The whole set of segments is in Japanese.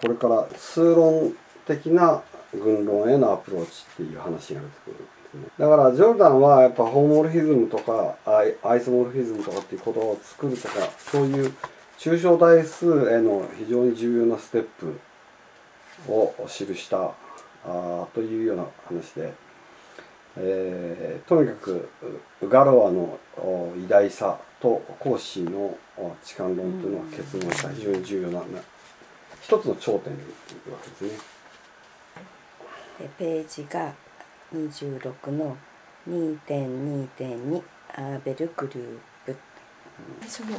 これから数論的な軍論へのアプローチっていう話が出てくるんですねだからジョルダンはやっぱホーモルフィズムとかアイアイソモルフィズムとかっていう言葉を作るとかそういう抽象代数への非常に重要なステップを記した。あというような話で、えーとにかくガロアの偉大さと孔子の痴漢論というのは結論した非常に重要な一つの頂点にいうわけですね。でページが26の2.2.2アーベルグループ最初の、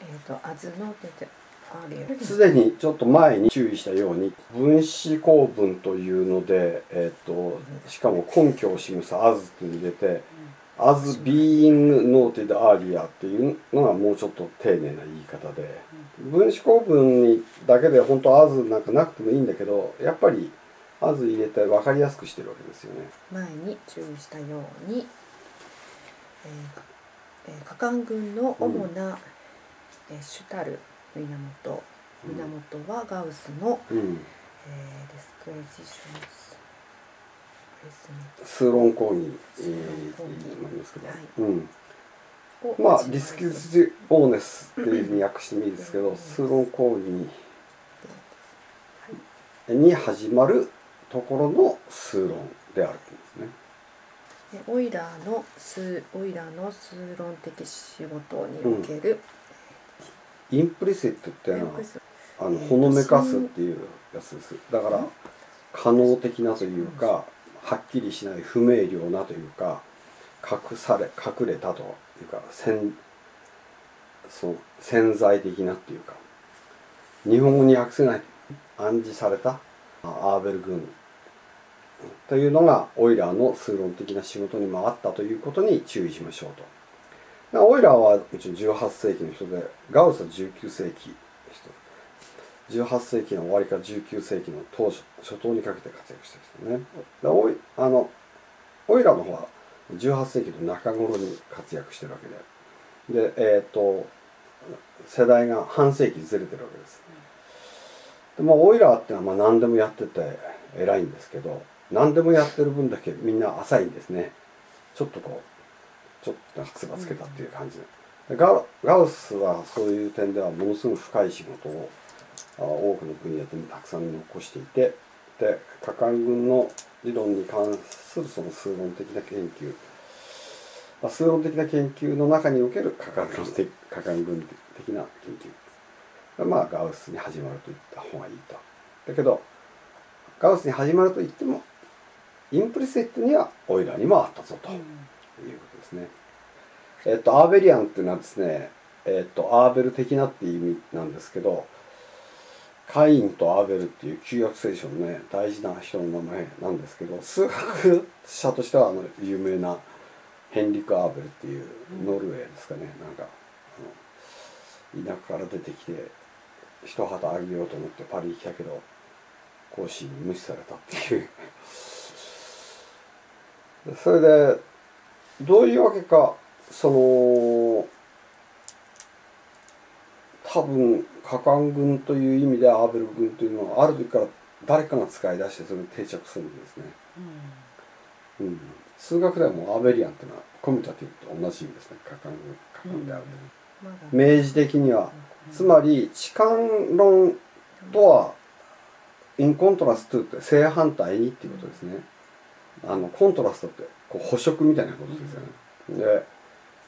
えー、と「アズノ」って言ってあるよすでにちょっと前に注意したように分子構文というので、えー、としかも根拠を示す「as」って入れて「as being noted earlier」っていうのがもうちょっと丁寧な言い方で。分子構文にだけで本当「as」なんかなくてもいいんだけどやっぱり「as」入れて分かりやすくしてるわけですよね。前に注意したように、えーえー、カカン軍の主な、えーシュタル源源はガウスの、うん、えー、デスクエジションス数論講義、えー、数論講義って言いますけど、はい。うん。をまあ、始めディスキュス・オーネスっていうふうに訳してもいいですけど、数論講義にに始まるところの数論であるんですね。でオイラーの数オイラーの数論的仕事における、インプリセットっていうのはあのほのめかすっていうやつです。だから可能的なというかはっきりしない不明瞭なというか隠され隠れたというか潜そう潜在的なっていうか日本語に訳せない暗示されたあアーベル軍というのがオイラーの数論的な仕事に回ったということに注意しましょうと。オイラーはもちろん18世紀の人でガウスは19世紀の人18世紀の終わりから19世紀の当初初頭にかけて活躍した人ね。だからオイあのオイラの方は18世紀の中頃に活躍してるわけででえっ、と世代が半世紀ずれてるわけです。でまあオイラーってのはまあ何でもやってて偉いんですけど何でもやってる分だけみんな浅いんですねちょっとこうちょっとつばつけたっていう感じでガガウスはそういう点ではものすごく深い仕事を多くの分野でたくさん残していてで果敢軍の理論に関するその数論的な研究まあ数論的な研究の中における果敢論的果敢軍的な研究まあガウスに始まると言った方がいいと。だけどガウスに始まると言ってもインプリセットにはオイラーにもあったぞということですね。えっとアーベリアンっていうのはですねえっとアーベル的なっていう意味なんですけどカインとアベルっていう旧約聖書のね大事な人の名前なんですけど数学者としてはあの有名なヘンリク・アーベルっていうノルウェーですかね。なんか田舎から出てきて一旗あげようと思ってパリに来たけど講師に無視されたっていう。それでどういうわけかその多分果敢軍という意味でアーベル軍というのはある時から誰かが使い出してそれに定着するんですね、うん、数学ではもうアーベリアンっていうのはコミュタティブと同じ意味ですね。軍で明示的にはつまり痴漢論とはインコントラストって正反対にっていうことですね。あのコントラストってこう補色みたいなことですよね。で、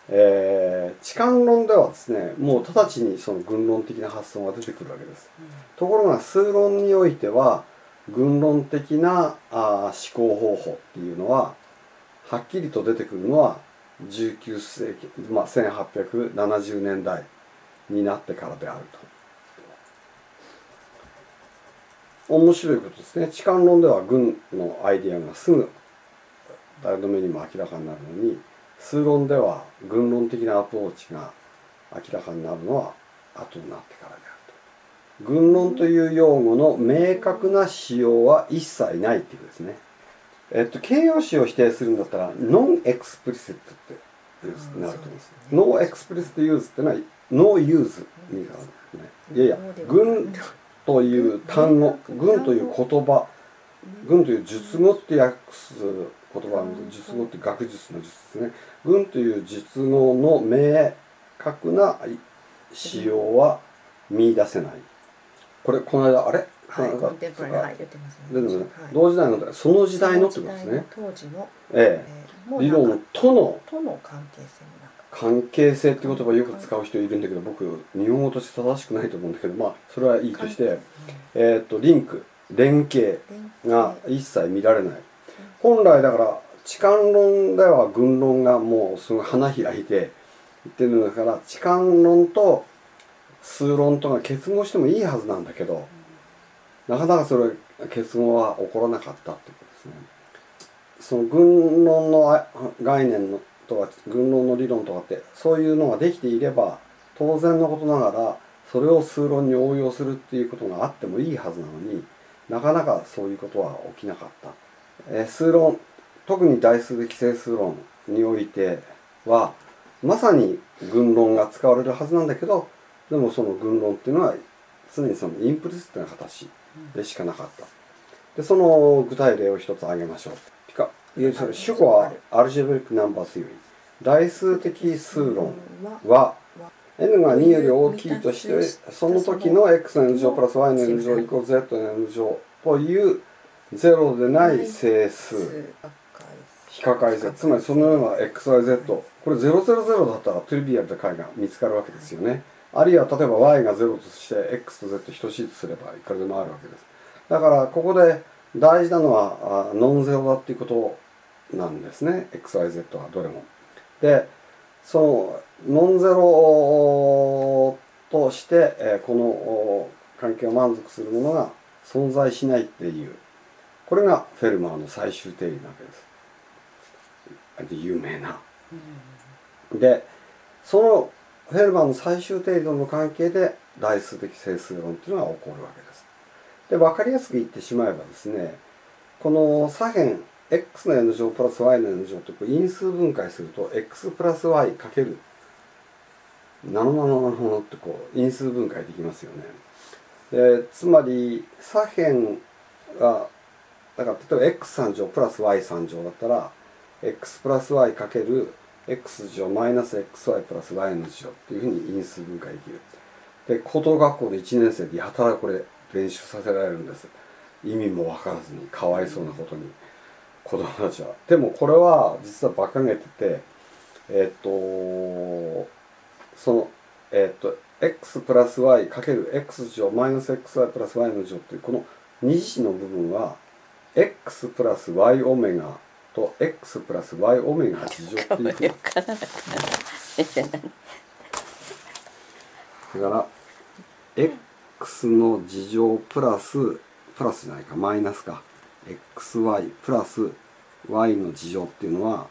えー、痴漢論ではですねもう直ちにその軍論的な発想が出てくるわけです。ところが数論においては軍論的なあー思考方法っていうのははっきりと出てくるのは19世紀、まあ、1870年代になってからであると。面白いことですね。痴漢論では軍のアイディアがすぐ誰の目にも明らかになるのに数論では軍論的なアプローチが明らかになるのは後になってからであると。軍論という用語の明確な使用は一切ないっていうことですね。えっと、形容詞を否定するんだったら non-explicit ってうんなると思うですね no explicit use ってのは no use になるんですね。いやいや群という単語群という言葉群という術語って訳す言葉なんです術語って学術の術ですね。群という術語の明確な使用は見出せない。これこの間あれ？はい、コンテンポラリーはい出てますね。はい同時代のその時代のってことですね。当時の、ええ。理論とのとの関係性の中。関係性って言葉よく使う人いるんだけど僕日本語として正しくないと思うんだけどまあそれはいいとして、えー、とリンク連携が一切見られない本来だから痴漢論では軍論がもうすごい花開いて言ってるんだから痴漢論と数論とが結合してもいいはずなんだけどなかなかそれ結合は起こらなかったってことですね。その軍論の概念のとか軍論の理論とかってそういうのができていれば当然のことながらそれを数論に応用するっていうことがあってもいいはずなのになかなかそういうことは起きなかった。えー数論特に代数的整数論においてはまさに軍論が使われるはずなんだけどでもその軍論っていうのは常にそのインプリシットな形でしかなかった。でその具体例を一つ挙げましょう。ピカ主語はアルジェブリックナンバースより代数的数論は n が2より大きいとしてその時の x の n 乗プラス y の n 乗イコール z の n 乗というゼロでない整数非可解性つまりそのような xyz これ000だったらトリビアルな解が見つかるわけですよねあるいは例えば y が0として x と z 等しいとすればいくらでもあるわけですだからここで大事なのはノンゼロだっていうことなんですね xyz はどれもでそのノンゼロとして、この関係を満足するものが存在しないっていうこれがフェルマーの最終定理なわけです。有名な。でそのフェルマーの最終定理との関係で代数的整数論っていうのが起こるわけです。で分かりやすく言ってしまえばですねこの左辺 x の n 乗プラス y の n 乗ってこう因数分解すると x プラス y かけるナノナノナノってこう因数分解できますよね。でつまり左辺がだから例えば x3 乗プラス y3 乗だったら x プラス y かける x 乗マイナス xy プラス y の乗っていうふうに因数分解できるで高等学校で1年生でやたらこれ練習させられるんです。意味も分からずにかわいそうなことに子供たちはでもこれは実は馬鹿げててえっとそのえっと x プラス y かける x 乗マイナス xy プラス y の乗っていうこの二次の部分は x プラス y オメガと x プラス y オメガ次乗っていうふうに。わからなかった先生何だから x の次乗プラスプラスじゃないかマイナスか。Xy プラス y の次乗っていうのは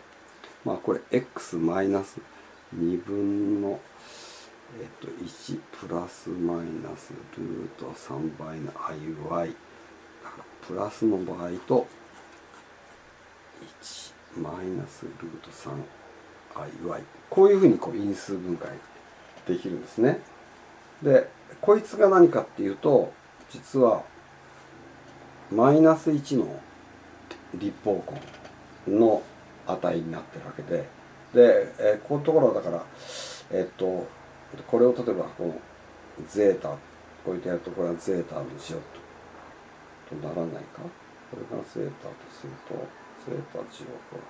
まあこれ x マイナス2分のえっと1プラスマイナスルート3倍の iy プラスの場合と1マイナスルート 3iy こういうふうにこう因数分解できるんですね。でこいつが何かっていうと実はマイナス1の立方根の値になってるわけで。で、えーこういうところだからえっとこれを例えばこのゼータこうやってやるとこれはゼータの字をと。とならないか？これがゼータとするとゼータ字をこれ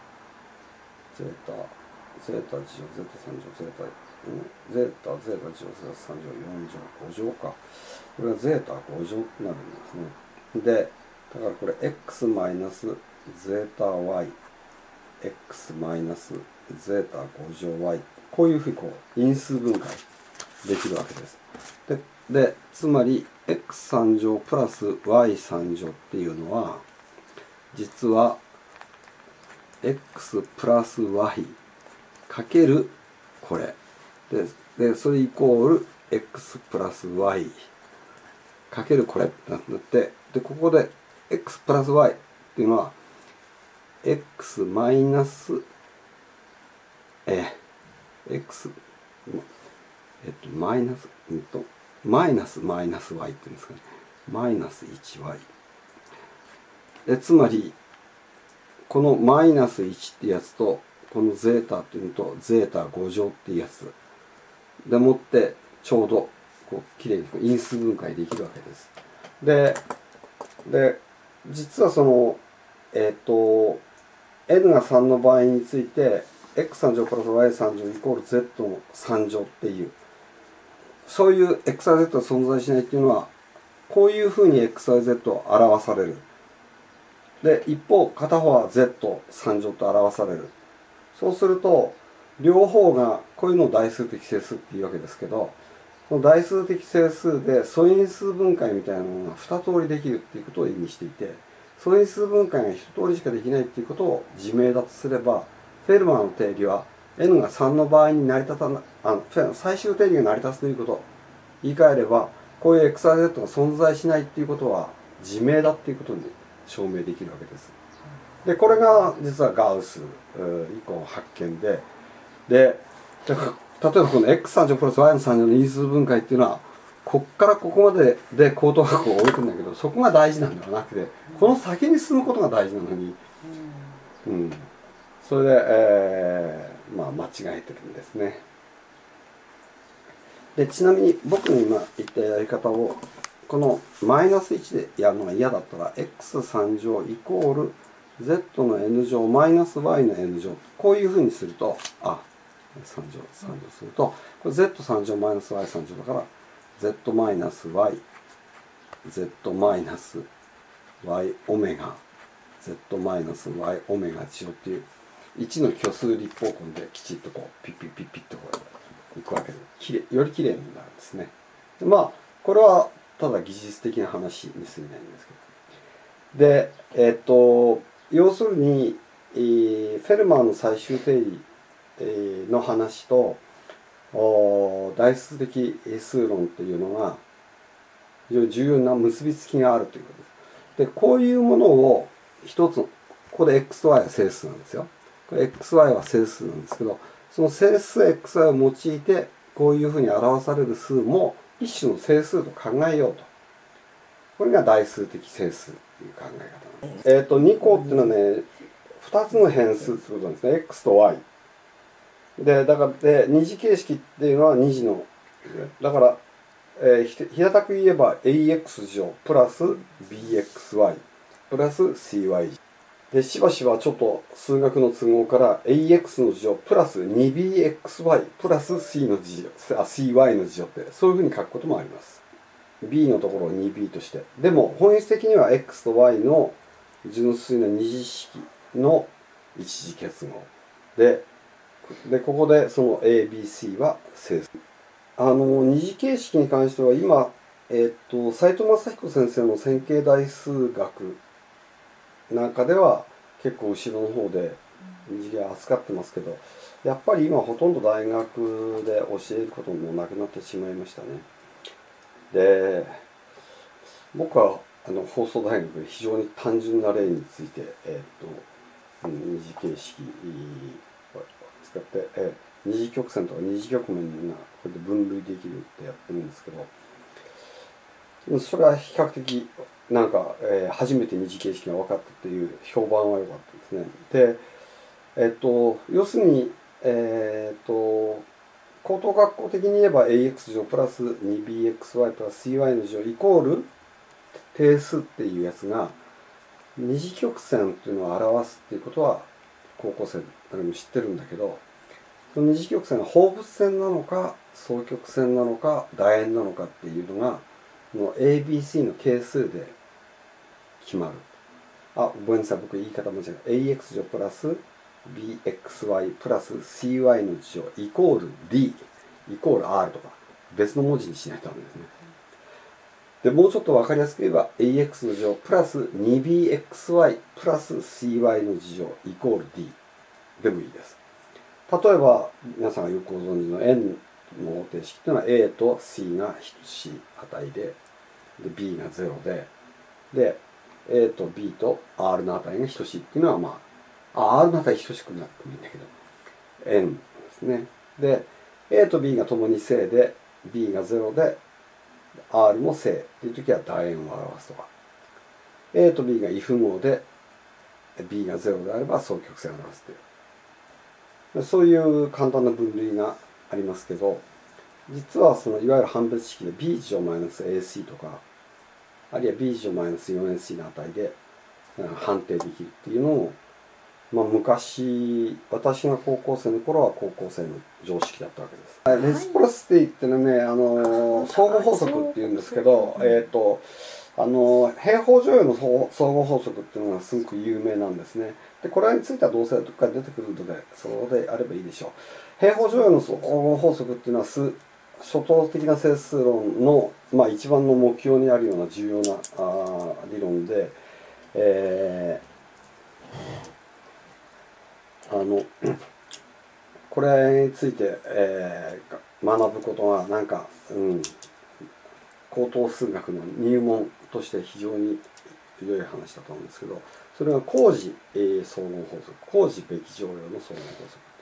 ゼータゼータ字をゼータ3乗ゼータんゼータゼータ字をゼータ3乗4乗5乗か。これがゼータ5乗になるんですね。でだからこれ x マイナスゼータ y x マイナスゼータ5乗 y こういうふうにこう因数分解できるわけです。ででつまり x3 乗プラス y3 乗っていうのは実は x プラス y かけるこれ。ででそれイコール x プラス y かけるこれってなってでここで x プラス y っていうのは x マイナスえ x えっとマイナスうんとマイナスマイナス y っていうんですかね。マイナス 1y でつまりこのマイナス1ってやつとこのゼータっていうのとゼータ5乗っていうやつでもってちょうどこうきれいに因数分解できるわけです。でで実はそのえっ、と n が3の場合について x3 乗プラス y3 乗イコール z の3乗っていうそういう xyz が存在しないっていうのはこういうふうに xyz を表される。で一方片方は z3 乗と表される。そうすると両方がこういうのを代数的整数っていうわけですけどこの代数的整数で素因数分解みたいなものが2通りできるっていうことを意味していて素因数分解が1通りしかできないっていうことを自明だとすればフェルマーの定理は n が3の場合に成り立たなあの最終定理が成り立つということ。言い換えればこういう XYZ が存在しないっていうことは自明だっていうことに証明できるわけです。でこれが実はガウス以降の発見でで例えばこの x3 乗プラス y の3乗の因数分解っていうのはこっからここまでで高等学を置いてるんだけどそこが大事なんではなくてこの先に進むことが大事なのに、うん、それで、えー、まあ間違えてるんですね。でちなみに僕に今言ったやり方をこのマイナス1でやるのが嫌だったら x3 乗イコール z の n 乗マイナス y の n 乗こういうふうにするとあ3乗3乗するとこれ z3 乗マイナス y3 乗だから z マイナス y z マイナス y オメガ z マイナス y オメガ乗っていう1の虚数立方根できちっとこうピッピッピッピッとこういくわけできれよりきれいになるんですねまあこれはただ技術的な話に過ぎないんですけどでえっ、と要するに、えー、フェルマーの最終定理、えー、の話とお代数的数論というのが非常に重要な結びつきがあるということです。でこういうものを一つここで xy は整数なんですよ。Xy は整数なんですけどその整数 xy を用いてこういうふうに表される数も一種の整数と考えようと。これが代数的整数という考え方なんです。えっ、ー、と2項っていうのはね2つの変数ってことなんですね x と y。でだからで二次形式っていうのは二次のだから、えー、平たく言えば ax 乗プラス bxy プラス cy でしばしばちょっと数学の都合から ax の乗プラス 2bxy プラス c の乗あ cy の乗ってそういうふうに書くこともあります。B のところを 2b として。でも本質的には x と y の純粋な二次式の一次結合ででここでその ABC は整数。あの二次形式に関しては今えっ、と斎藤正彦先生の線形代数学なんかでは結構後ろの方で二次元扱ってますけどやっぱり今ほとんど大学で教えることもなくなってしまいましたね。で僕はあの放送大学で非常に単純な例について、えっ、と二次形式を使って、えー、二次曲線とか二次曲面がこうやって分類できるってやってるんですけどそれは比較的なんか、えー、初めて二次形式が分かったっていう評判は良かったですね。で、えっ、と要するにえっ、と高等学校的に言えば ax 乗プラス 2bxy プラス cy の乗イコール定数っていうやつが二次曲線っていうのを表すっていうことは高校生誰も知ってるんだけどその二次曲線が放物線なのか双曲線なのか楕円なのかっていうのがこの ABC の係数で決まる。あごめんなさい。僕言い方間違えた。AX 乗プラス BXY プラス CY の事乗イコール D イコール R とか別の文字にしないとダメですね。でもうちょっと分かりやすく言えば AX の乗プラス 2BXY プラス CY の事乗イコール D でもいいです。例えば皆さんがよくご存知の n の方程式というのは a と c が等しい値でで b が0でで a と b と r の値が等しいっていうのはまあ r の値等しくなってもいいんだけど n ですね。で a と b がともに正で b が0で R も正っていう時は楕円を表すとか。A と B が異符号で B が0であれば双曲線を表すという。そういう簡単な分類がありますけど実はそのいわゆる判別式で B 乗マイナス AC とかあるいは B 乗マイナス 4AC の値でうん判定できるっていうのを、まあ、昔私が高校生の頃は高校生の常識だったわけです。レスプロシティっていうのはねあの相互法則っていうんですけど、えっ、とあの平方乗用の相相互法則っていうのがすごく有名なんですね。でこれについてはどうせどっかで出てくるのでそれであればいいでしょう。平方乗用の相互法則っていうのは初等的な整数論の、まあ、一番の目標にあるような重要なあ理論で、えーあのこれについて、えー学ぶことはなんか、うん、高等数学の入門として非常に良い話だと思うんですけどそれが工事、えー相互法則工事べき乗用の相互法則。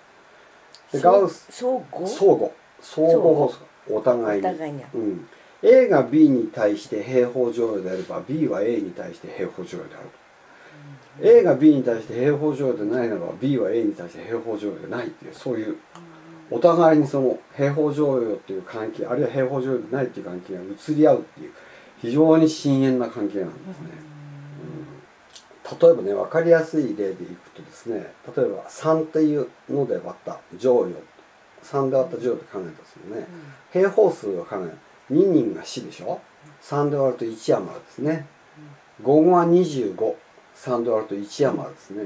ガウス。相互？相互。相互法則お互いに。うん、A が B に対して平方乗用であれば B は A に対して平方乗用であると、A が B に対して平方乗用でないならば B は A に対して平方乗用でないっていうそういうお互いにその平方乗用っていう関係あるいは平方乗用でないっていう関係が移り合うっていう非常に深遠な関係なんですね、うん例えばね分かりやすい例でいくとですね例えば3っていうので割った乗用3で割った乗用って考えたんですよね、平方数を考える2人が4でしょ？3で割ると1余るですね。5が253で割ると1余るですね。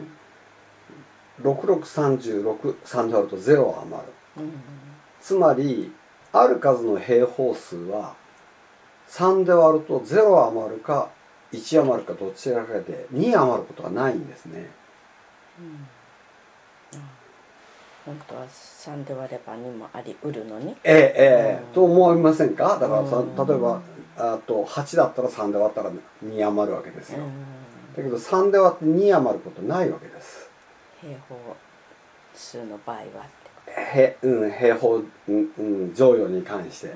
6636で割ると0余る。うんつまりある数の平方数は3で割ると0余るか1余るかどちらかで2余ることはないんですね。本当は3で割れば2もありうるのに。ええええ。うん。と思いませんか？だからさうん。例えばあと8だったら3で割ったら2余るわけですよ。うん。だけど3で割って2余ることないわけです。平方数の場合はへ、うん、平方、うんうん、乗用に関して。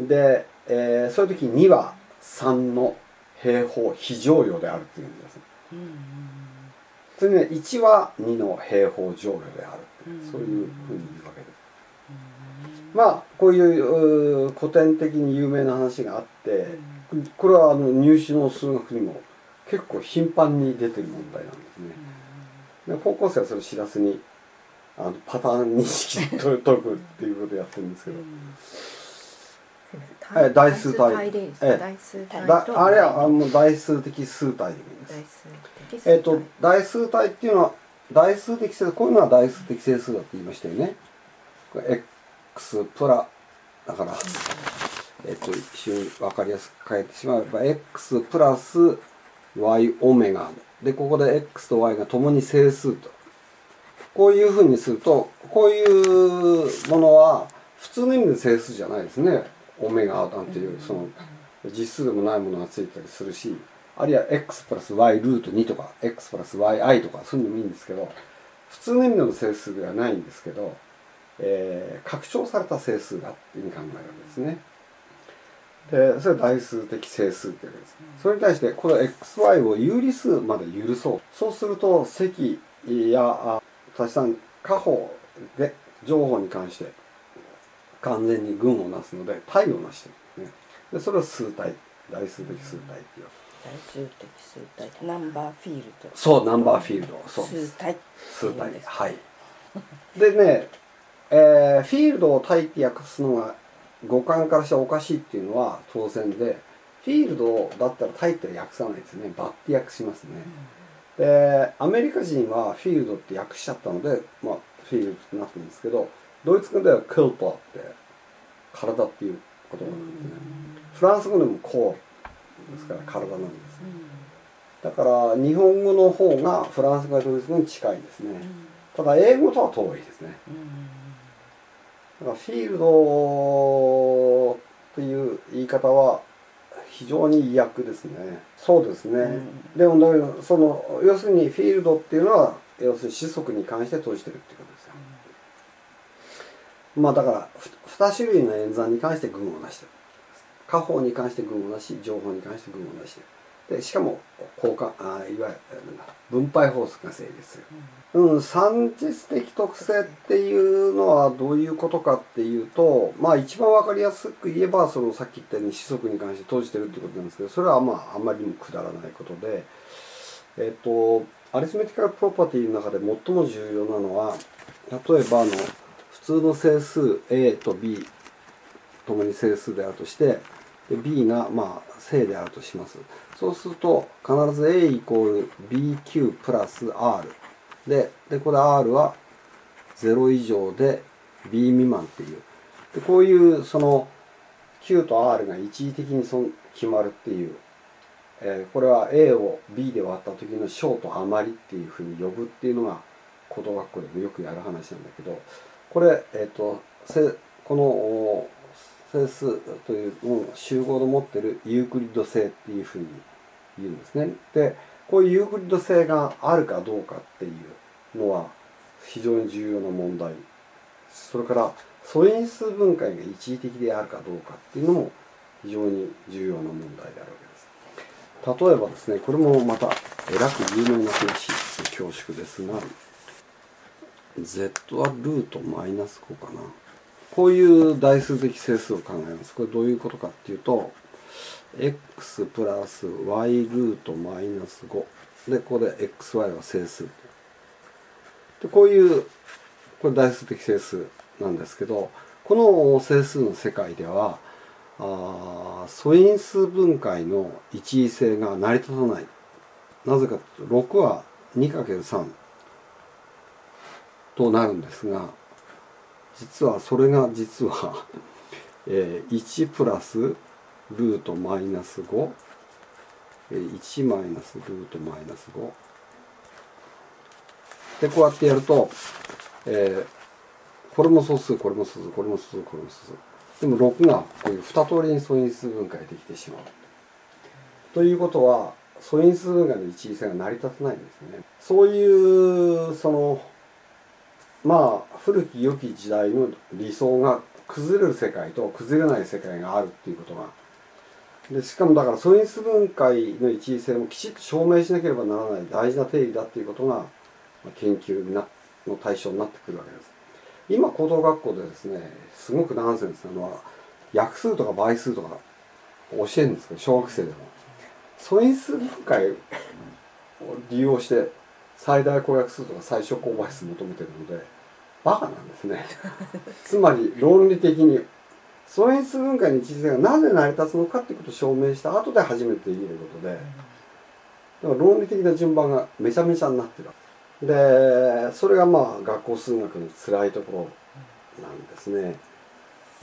で、えーそういう時に2は3の平方非乗用であるっていうんですうんそれね1は2の平方乗用であるううんそういうふうに言うわけです。まあこういう古典的に有名な話があってこれはあの入試の数学にも結構頻繁に出てる問題なんですね。で高校生はそれ知らずにあのパターン認識で解解くっていうことをやってるんですけど、ええか代数体だとあれはあの代数的数体です。えっ、と代数体っていうのは代数的整数こういうのは代数的整数だって言いましたよね。X プラだからえっ、と一瞬分かりやすく書いてしまえば x プラス y オメガ。でここで x と y が共に整数と。こういうふうにするとこういうものは普通の意味で整数じゃないですねオメガなんていうその実数でもないものがついたりするしあるいは x プラス y ルート2とか x プラス yi とかそういうのもいいんですけど普通の意味での整数ではないんですけど、えー拡張された整数だっていうふうに考えるわけですね。でそれは代数的整数ってわけです。それに対してこの xy を有理数まで許そう。そうすると積や足し算下方で情報に関して完全に群をなすので体をなしてるんですね。でそれを数体代数的数体っていう。代数的数体ナンバーフィールド。そうナンバーフィールド。そう数体数体はい。でね、えーフィールドを体って訳すのが五感からしておかしいっていうのは当然でフィールドだったら体って訳さないですね。バッて訳しますね、でアメリカ人はフィールドって訳しちゃったので、まあ、フィールドってなってるんですけどドイツ語ではクルパーって体っていう言葉なんですね。フランス語でもコーですから体なんです。だから日本語の方がフランス語やドイツ語に近いですね。ただ英語とは遠いですね。だからフィールドっていう言い方は非常に意訳ですね。そうですね、うん。でもだけどその要するにフィールドっていうのは要するに子息に関して閉じてるっていうまあだからふ2種類の演算に関して群をなしてる。下方に関して群をなし情報に関して群をなしでしかも交換あいわゆる分配法則が成立する。うん、三実的特性っていうのはどういうことかっていうとまあ一番わかりやすく言えばそのさっき言ったように子息に関して閉じてるってことなんですけどそれはまああんまりにもくだらないことでえっとアリスメティカルプロパティの中で最も重要なのは例えばあの普通の整数 A と B ともに整数であるとして B がまあ正であるとします。そうすると必ず A イコール BQ プラス R ででこれ R は0以上で B 未満っていう。でこういうその Q と R が一時的にそ決まるっていう、えーこれは A を B で割った時の小と余りっていうふうに呼ぶっていうのが高等学校でもよくやる話なんだけどこれ、えー、とせこの整数というのを集合の持ってるユークリッド性っていうふうに言うんですね。でこういうユークリッド性があるかどうかっていうのは非常に重要な問題それから素因数分解が一時的であるかどうかっていうのも非常に重要な問題であるわけです例えばですねこれもまたえらく有名な話恐縮ですが z はルートマイナス5かな。こういう代数的整数を考えます。これどういうことかっていうと x プラス y ルートマイナス5でここで xy は整数。でこういうこれ代数的整数なんですけどこの整数の世界ではあ素因数分解の一位性が成り立たない。なぜかというと6は 2×3 となるんですが実はそれが実は、えー1プラスルートマイナス5 1マイナスルートマイナス5でこうやってやると、えーこれも素数これも素数これも素数これも素数。でも6がこういう2通りに素因数分解できてしまう。ということは素因数分解の一位性が成り立たないんですね。そういうそのまあ古き良き時代の理想が崩れる世界と崩れない世界があるっていうことがでしかもだから素因数分解の一位性もきちっと証明しなければならない大事な定理だっていうことが研究なの対象になってくるわけです。今高等学校でですねすごくナンセンスなのは約数とか倍数とか教えるんですけど小学生でも素因数分解を利用して最大公約数とか最小公倍数求めてるのでバカなんですね。つまり論理的に。素因数分解の一時性がなぜ成り立つのかっていうことを証明した後で初めて言えることで。だから論理的な順番がめちゃめちゃになってる。でそれがまあ学校数学の辛いところなんですね。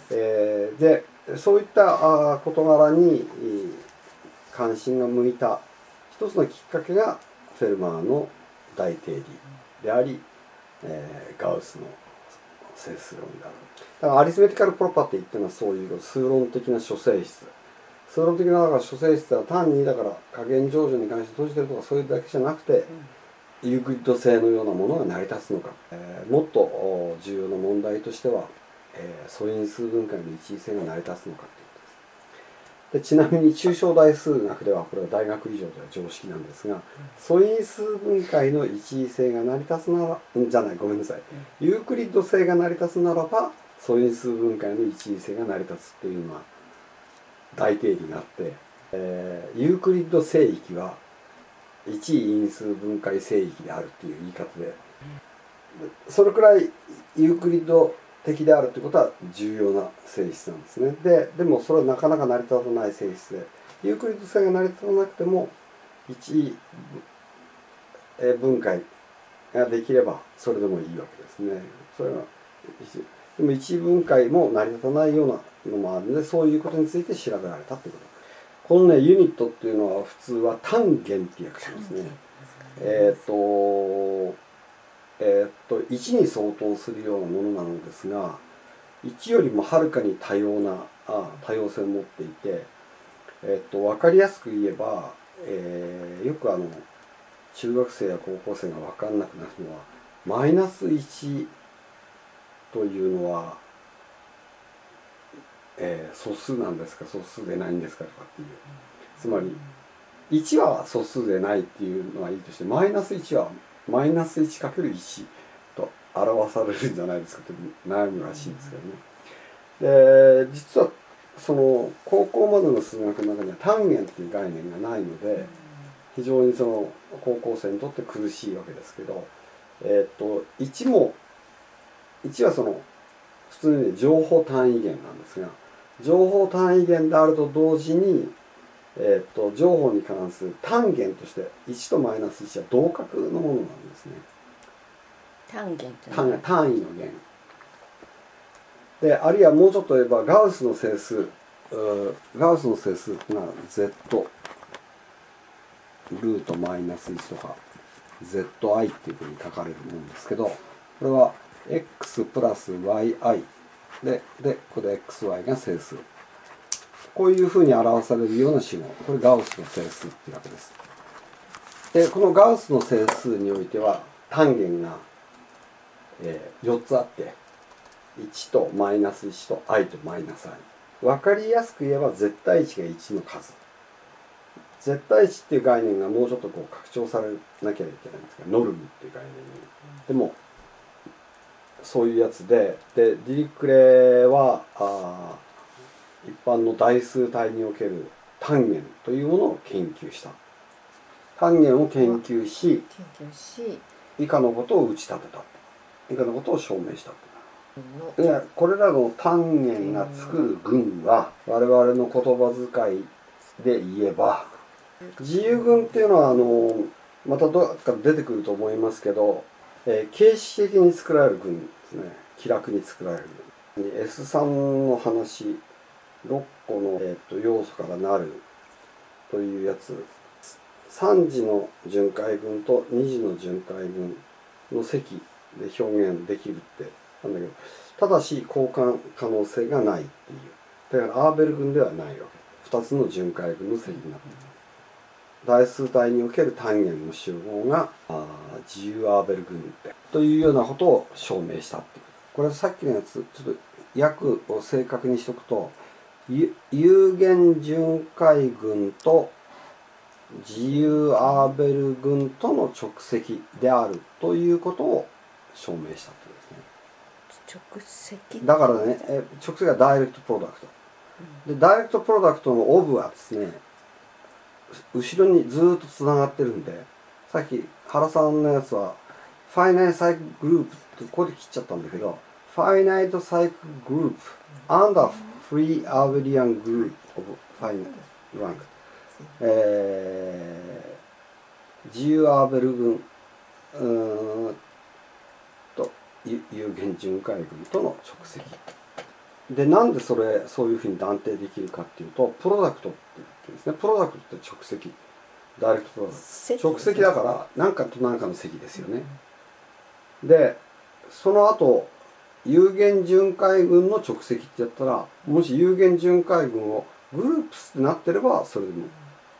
えーでそういった事柄に関心が向いた一つのきっかけがフェルマーの大定理であり、えーガウスの整数論である。だからアリスメティカルプロパティっていうのはそういう数論的な諸性質。数論的なだから諸性質は単にだから加減上場に関して閉じてるとかそういうだけじゃなくて、ユークリッド性のようなものが成り立つのか、えーもっと重要な問題としては、えー素因数分解の一位性が成り立つのか。でちなみに抽象代数学ではこれは大学以上では常識なんですが素因数分解の一位性が成り立つならんじゃないごめんなさいユークリッド性が成り立つならば素因数分解の一位性が成り立つっていうのは大定理があって、えーユークリッド整域は一意因数分解整域であるっていう言い方でそれくらいユークリッド的であるということは重要な性質なんですね。ででもそれはなかなか成り立たない性質で。ユークリッド性が成り立たなくても一意分解ができればそれでもいいわけですね。それは一でも一意分解も成り立たないようなのもあるのでそういうことについて調べられたということ。このねユニットっていうのは普通は単元って訳しますね。えっ、とえっ、と1に相当するようなものなのですが1よりもはるかに多様なあ多様性を持っていて、えっと分かりやすく言えば、えーよくあの中学生や高校生が分かんなくなるのはマイナス1というのはえー素数なんですか素数でないんですかとかっていう。つまり1は素数でないっていうのはいいとしてマイナス1はマイナス 1×1 と表されるんじゃないですかって悩むらしいんですけどね。で実はその高校までの数学の中には単元っていう概念がないので非常にその高校生にとって苦しいわけですけど、えーっと1も1はその普通に情報単位元なんですが情報単位元であると同時にえー、と情報に関する単元として1とマイナス1は同格のものなんですね。単元って単単位の元。であるいはもうちょっと言えばガウスの整数ガウスの整数っていうのは z ルートマイナス1とか zi っていうふうに書かれるものですけどこれは x プラス yi ででここで xy が整数こういうふうに表されるような式これガウスの整数っていうわけです。でこのガウスの整数においては単元が、えー4つあって1とマイナス1と i とマイナス i 分かりやすく言えば絶対値が1の数。絶対値っていう概念がもうちょっとこう拡張されなきゃいけないんですがノルムっていう概念に。でもそういうやつででディリクレはあ一般の大数体における単元というものを研究した。単元を研究し以下のことを打ち立てた。以下のことを証明した。のでこれらの単元が作る群は我々の言葉遣いで言えば自由群っていうのはあのまたどっか出てくると思いますけど、えー形式的に作られる群ですね。気楽に作られる。群 S3 の話6個の、えー、と要素からなるというやつ。3次の巡回群と2次の巡回群の積で表現できるってなんだけどただし交換可能性がないっていう。だからアーベル群ではないわけ。2つの巡回群の積になってる。大数体における単元の集合があ自由アーベル群って。というようなことを証明したっていう。これさっきのやつちょっと訳を正確にしとくと有限巡回群と自由アーベル群との直積であるということを証明したというですね。直積だからねえ直積はダイレクトプロダクト。でダイレクトプロダクトのオブはですね後ろにずーっとつながってるんでさっき原さんのやつはファイナイトサイクルグループってここで切っちゃったんだけどファイナイトサイクルグループ under free Abelian group of finite rank. えー、自由アーベル群うーんと有有限巡回群との直積でなんでそれそういうふうに断定できるかっていうとプロダクトって言ってですね。プロダクトって直積ダイレクトプロダク積ト直積だから何かと何かの積ですよね。でその後有限巡回群の直積ってやったらもし有限巡回群をグループスってなってればそれでも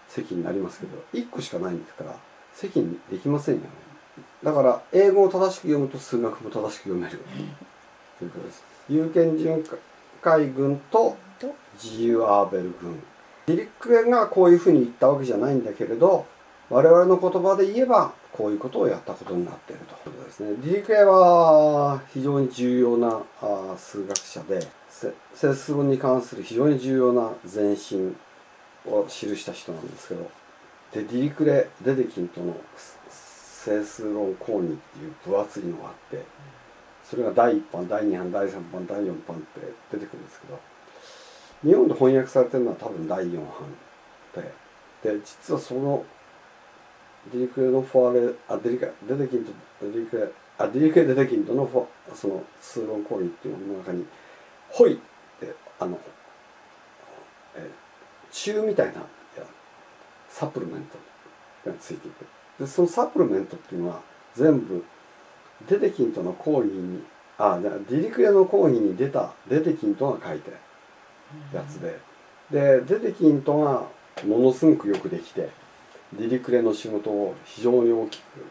積になりますけど1個しかないんですから積にできませんよね。だから英語を正しく読むと数学も正しく読めるということです。有限巡回群とと？自由アーベル群ディリックレンがこういうふうに言ったわけじゃないんだけれど我々の言葉で言えばこういうことをやったことになっているということですね。ディリクレンは非常に重要なあー数学者でせ整数論に関する非常に重要な前進を記した人なんですけどでディリクレ・デデキンとの整数論講義っていう分厚いのがあってそれが第1版第2版第3版第4版って出てくるんですけど日本で翻訳されてるのは多分第4版でで実はそのディリクレのフォアレあディリクレデデキンとディリクレあディリクレ・デデキンとのフォその数論講義っていうのの中に「ホイ」ってあの、えー中みたいないやサプリメントがついていく。でそのサプリメントっていうのは全部デデキンとの講義にあディリクレの講義に出たデデキントが書いてやつで。でデデキントがものすごくよくできてディリクレの仕事を非常に大きく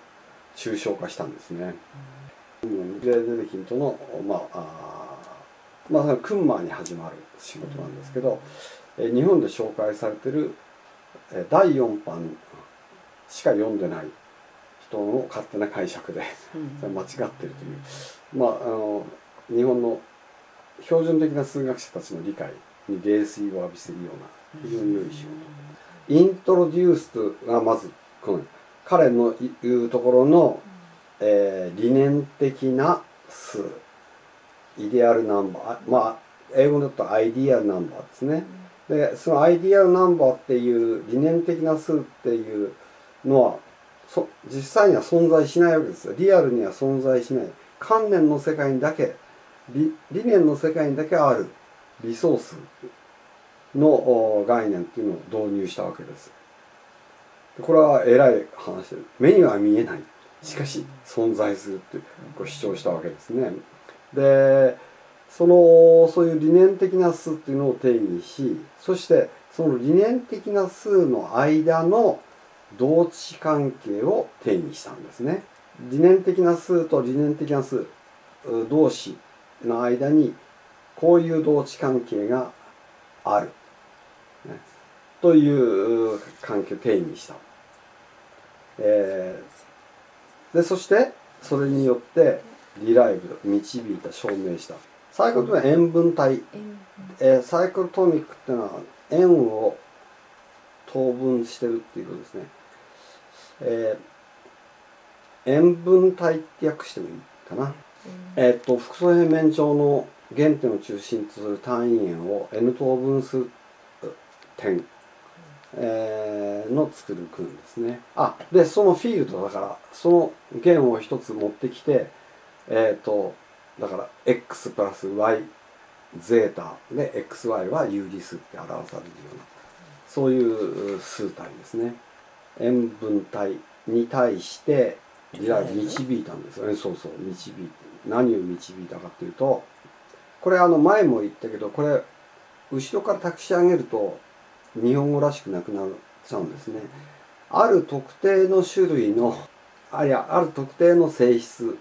抽象化したんですね。うん、でデデキントの、まあ、あまあクンマーに始まる仕事なんですけど、えー日本で紹介されてる、えー第4版しか読んでない人の勝手な解釈で間違ってるというまああの日本の標準的な数学者たちの理解に冷水を浴びせるような非常に良い仕事。イントロデュースがまずこの彼の言うところの、えー理念的な数。イデアルナンバーまあ英語だとアイディアルナンバーですね。でそのアイディアルナンバーっていう理念的な数っていうのはそ実際には存在しないわけですよ。リアルには存在しない。観念の世界にだけ理理念の世界にだけある。リソースの概念っていうのを導入したわけです。これは偉い話で目には見えない。しかし存在するってこう主張したわけですね。でそのそういう理念的な数っていうのを定義しそしてその理念的な数の間の同値関係を定義したんですね。理念的な数と理念的な数同士の間にこういう同値関係がある、という関係を定義した、えーでそしてそれによってリライブ導いた証明した。サイクルというのは塩分体、えーサイクルトミックっていうのは塩を等分してるっていうことですね、えー塩分体って訳してもいいかな、えーっと複素平面上の原点を中心とする単位円を n 等分数点、えーの作る組ですね。あでそのフィールドだからその弦を一つ持ってきてえっ、とだから x プラス y ゼータで xy は有理数って表されるようなそういう数体ですね。塩分体に対してリライブ導いたんですよね。そうそう導いて。何を導いたかっていうとこれあの前も言ったけどこれ後ろから託し上げると日本語らしくなくなっちゃうんですね。ある特定の種類のあいやある特定の性質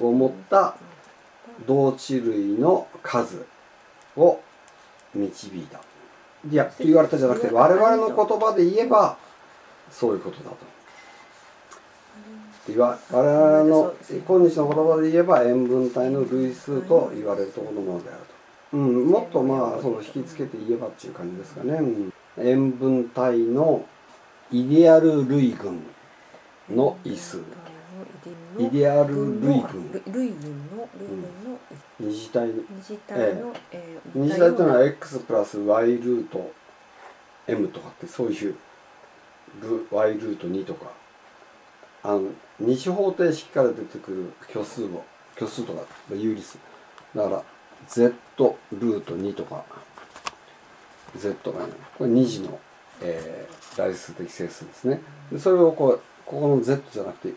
を持った同値類の数を導いた。いや言われたじゃなくて我々の言葉で言えばそういうことだと。言わ我々の今日の言葉で言えば塩分体の類数と言われるところのものであると、うん、もっとまあその引き付けて言えばっていう感じですかね、うん塩分体のイデアル類群の異数イデアル類群類群。の類群の二次体二次体の、えー二次体というのは x プラス y ルート m とかってそういうル y ルート2とか。あの二次方程式から出てくる虚数を虚数とか有理数。だから z ルート2とか z がねこれ2次の、えー代数的整数ですね。でそれをこうここの z じゃなくて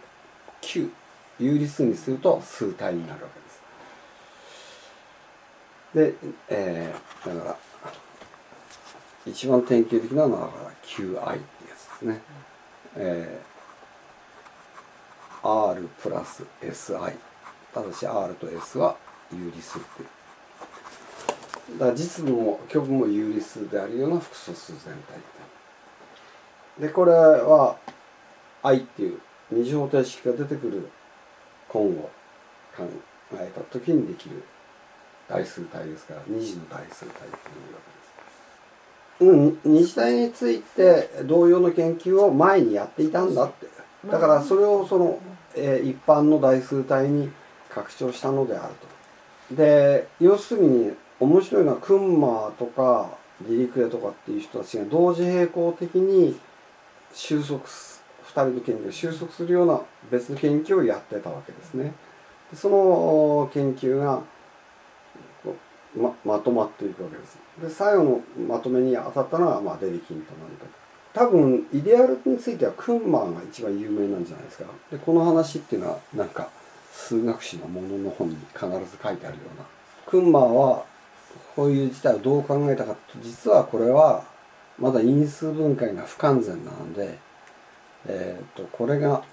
q 有理数にすると数体になるわけです。で、えーだから一番典型的なのはだから QI ってやつですね、えー R プラス SI ただし R と S は有理数っていう。だから実務も局も有理数であるような複素数全体でこれは I っていう二次方程式が出てくる根を考えた時にできる代数体ですから二次の代数体っていうわけです。うん、二次体について同様の研究を前にやっていたんだってだからそれをその、えー一般の代数体に拡張したのであると。で要するに面白いのはクンマーとかディリクレとかっていう人たちが同時並行的に収束す2人の研究が収束するような別の研究をやってたわけですね。でその研究がままとまっていくわけです。で最後のまとめに当たったのは、まあ、デリキントなんだ多分イデアルについてはクンマーが一番有名なんじゃないですか。でこの話っていうのはなんか数学史のものの本に必ず書いてあるような。クンマーはこういう事態をどう考えたかと実はこれはまだ因数分解が不完全なので、えー、とこれが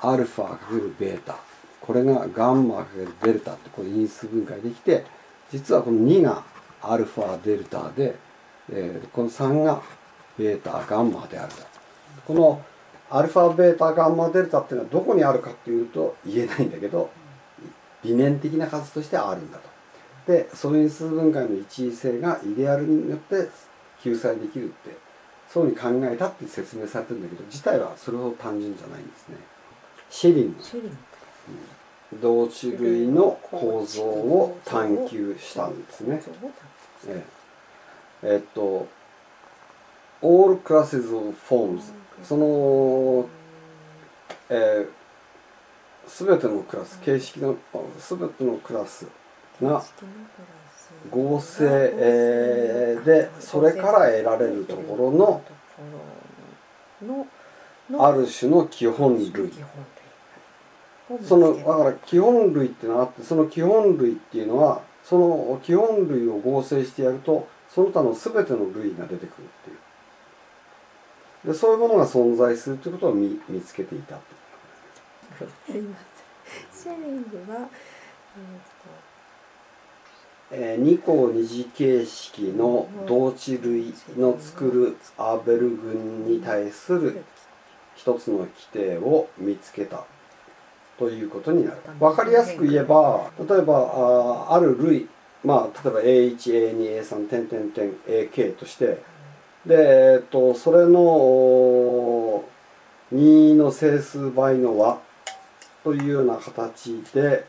アルファかけるベータ。これがガンマかけるデルタってこれ因数分解できて実はこの2がアルファデルタで、えーこの3がベータガンマであると。このアルファベータガンマデルタっていうのはどこにあるかっていうと言えないんだけど理念的な数としてあるんだと。で素因数分解の一位性がイデアルによって救済できるってそうに考えたって説明されてるんだけど自体はそれほど単純じゃないんですね。シェリンシェリン。同種類の構造を探求したんですね。ええ。えっと all classes of forms その、えー、全てのクラス形式の全てのクラスが合成、えでそれから得られるところのある種の基本類。そのだから基本類っていうのがあってその基本類っていうのはその基本類を合成してやるとその他の全ての類が出てくるっていう。でそういうものが存在するということを見見つけていたっていう。すいません。シェリングはえー二項二次形式の同値類の作るアーベル群に対する一つの規定を見つけたということになる。分かりやすく言えば例えばあある類まあ例えば A1A2A3 点点点 AK として。でえっとそれの2の整数倍の和というような形で、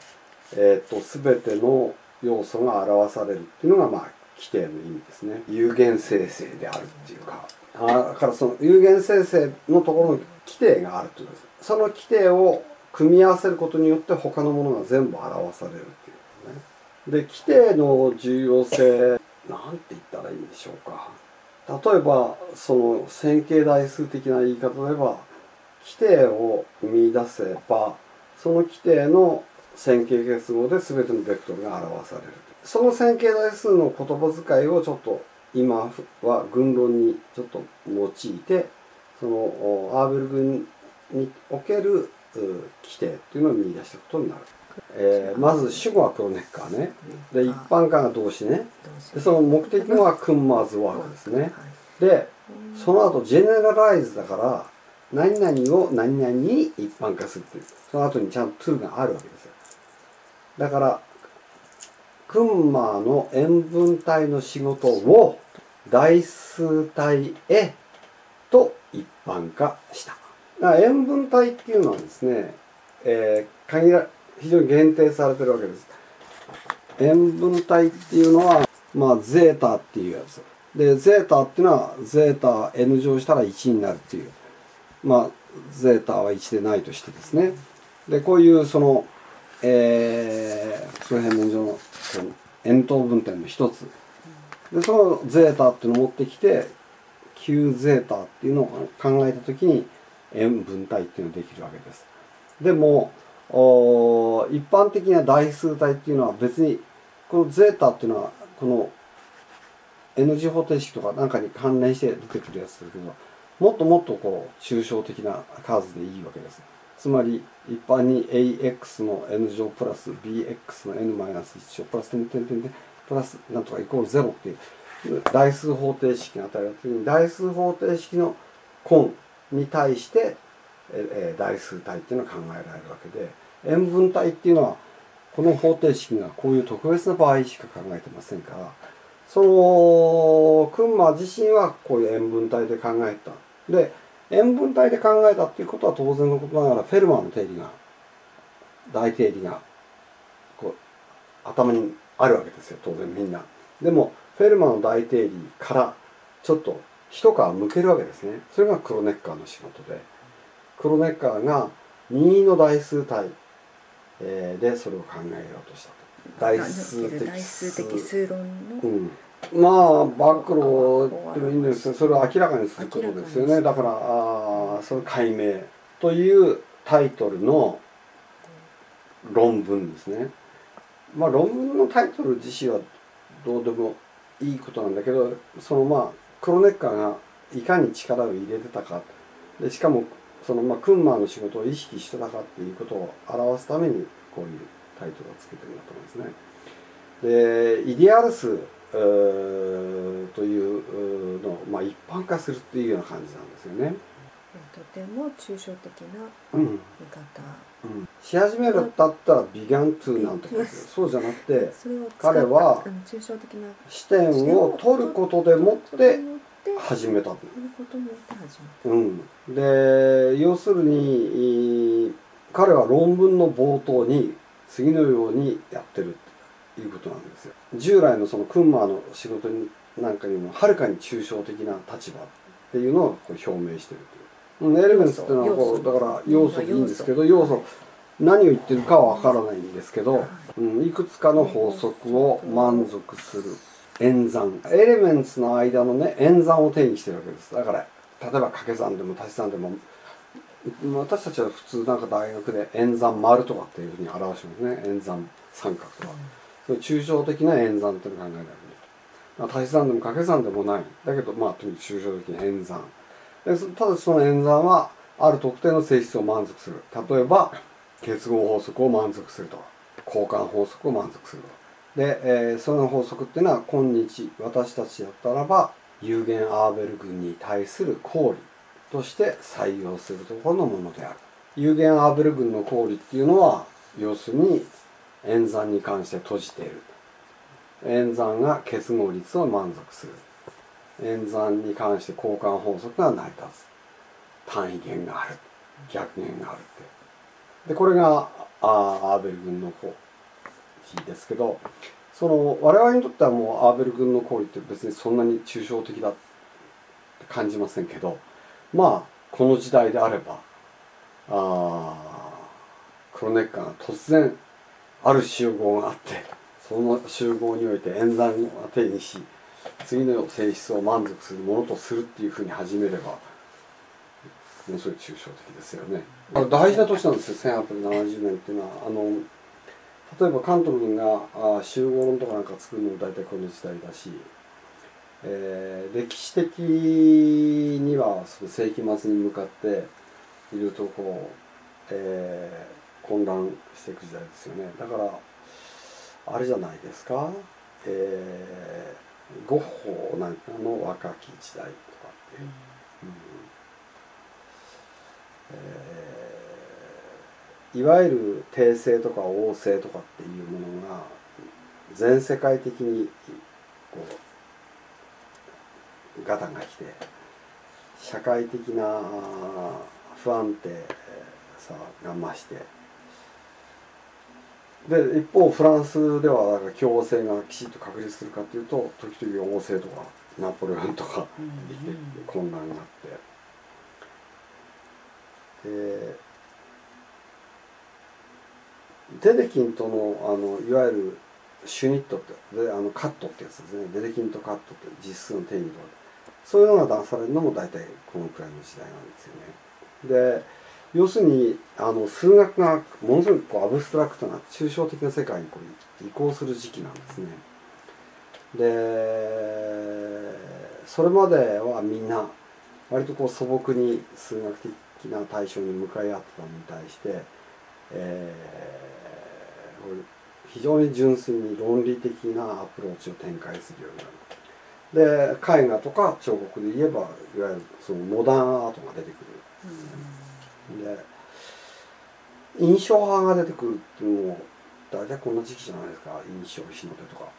えっと全ての要素が表されるっていうのがまあ規定の意味ですね。有限生成であるっていうか。あだからその有限生成のところの規定があるということです。その規定を組み合わせることによって他のものが全部表されるっていうことね。で規定の重要性なんて言ったらいいんでしょうか。例えばその線形代数的な言い方で言えば規定を見出せばその規定の線形結合で全てのベクトルが表されるその線形代数の言葉遣いをちょっと今は群論にちょっと用いてそのおアーベル群におけるう規定っていうのを見出したことになる、えーまず主語はクロネッカーね。で一般化が動詞ね。でその目的語はクンマーズワークですね。でその後ジェネラライズだから何々を何々に一般化するっていう。その後にちゃんと to があるわけです。よだからクンマーの塩分体の仕事を代数体へと一般化した。塩分体っていうのはですね、えー限ら非常に限定されてるわけです。塩分体っていうのはまあゼータっていうやつ。でゼータっていうのはゼータ n 乗したら1になるっていう。まあゼータは1でないとしてですね。でこういうそのえー、その辺の上の円筒分点の一つ。でそのゼータっていうのを持ってきて Q ゼータっていうのを考えた時に円分体っていうのができるわけです。でもお一般的な代数体っていうのは別にこのゼータっていうのはこの N 字方程式とかなんかに関連して出てくるやつだけどもっともっとこう抽象的な数でいいわけです。つまり一般に AX の N 乗プラス BX の N マイナス1乗プラス点点点点プラスなんとかイコール0っていう代数方程式が与えられた時に代数方程式の根に対してえー代数体っていうのは考えられるわけで塩分体っていうのはこの方程式がこういう特別な場合しか考えてませんからそのクンマ自身はこういう塩分体で考えた。で塩分体で考えたっていうことは当然のことながらフェルマーの定理が大定理がこう頭にあるわけですよ当然みんな。でもフェルマーの大定理からちょっと一皮むけるわけですね。それがクロネッカーの仕事で。クロネッカーが2の代数体、えーでそれを考えようとしたと。代数的代数的数論のうん、まあ暴露ってもいいんですそれを明らかにすることですよね。だからあーそれ解明というタイトルの論文ですね。まあ論文のタイトル自身はどうでもいいことなんだけどそのまあクロネッカーがいかに力を入れてたか。でしかもそのまあクンマーの仕事を意識してたかっていうことを表すためにこういうタイトルをつけてるんだと思うんですね。でイディアルスえーというのを、まあ、一般化するっていうような感じなんですよね。とても抽象的なうん。見方。うん、し始めるだったら「ビギャントゥなんとかですよそうじゃなくて 彼はうん抽象的な視点を取ることでもって始めたと。というん、で要するにい彼は論文の冒頭に次のようにやってる。ということなんですよ。従来のそのクンマーの仕事になんかにもはるかに抽象的な立場っていうのをこう表明してるという。うん。エレメンツっていうのはこうだから要素でいいんですけど要素。何を言ってるかはわからないんですけど、うん、いくつかの法則を満足する演算。エレメンツの間のね演算を定義してるわけです。だから例えば掛け算でも足し算でも私たちは普通なんか大学で演算丸とかっていうふうに表しますね。演算三角とか、そういう抽象的な演算っていうのを考えたわけまあ足し算でも掛け算でもない。だけどまあとにかく抽象的な演算。でただその演算はある特定の性質を満足する。例えば結合法則を満足すると。交換法則を満足すると。で、えーその法則っていうのは今日私たちだったらば有限アーベル群に対する公理として採用するところのものである。有限アーベル群の公理っていうのは要するに演算に関して閉じている。演算が結合率を満足する。演算に関して交換法則が成り立つ。単位元がある。逆元があるって。でこれがあアーベル群の公理ですけどその我々にとってはもうアーベル群の公理って別にそんなに抽象的だって感じませんけどまあこの時代であればあクロネッカーが突然ある集合があってその集合において演算を定義し次の性質を満足するものとするっていうふうに始めればものすごい抽象的ですよね。だから大事な年なんですよ1870年っていうのはあの例えばカントルが集合論とかなんか作るのも大体この時代だし、えー歴史的にはその世紀末に向かっているとこう、えー混乱していく時代ですよね。だからあれじゃないですか、えーゴッホなんかの若き時代とかっていう。うん。えーいわゆる帝政とか王政とかっていうものが全世界的にこうガタが来て社会的な不安定さが増してで一方フランスではだから共和制がきちっと確立するかというと時々王政とかナポレオンとかできて混乱があって。でデデキンとのあのいわゆるシュニットってであのカットってやつですね。デデキンとカットって実数の定義とかそういうのが出されるのも大体このくらいの時代なんですよね。で要するにあの数学がものすごくこうアブストラクトな抽象的な世界にこう移行する時期なんですね。でそれまではみんな割とこう素朴に数学的な対象に向かい合ってたのに対して、えー非常に純粋に論理的なアプローチを展開するようになる。で絵画とか彫刻で言えばいわゆるそのモダンアートが出てくる。で印象派が出てくるっていうのも大体こんな時期じゃないですか印象日の出とか、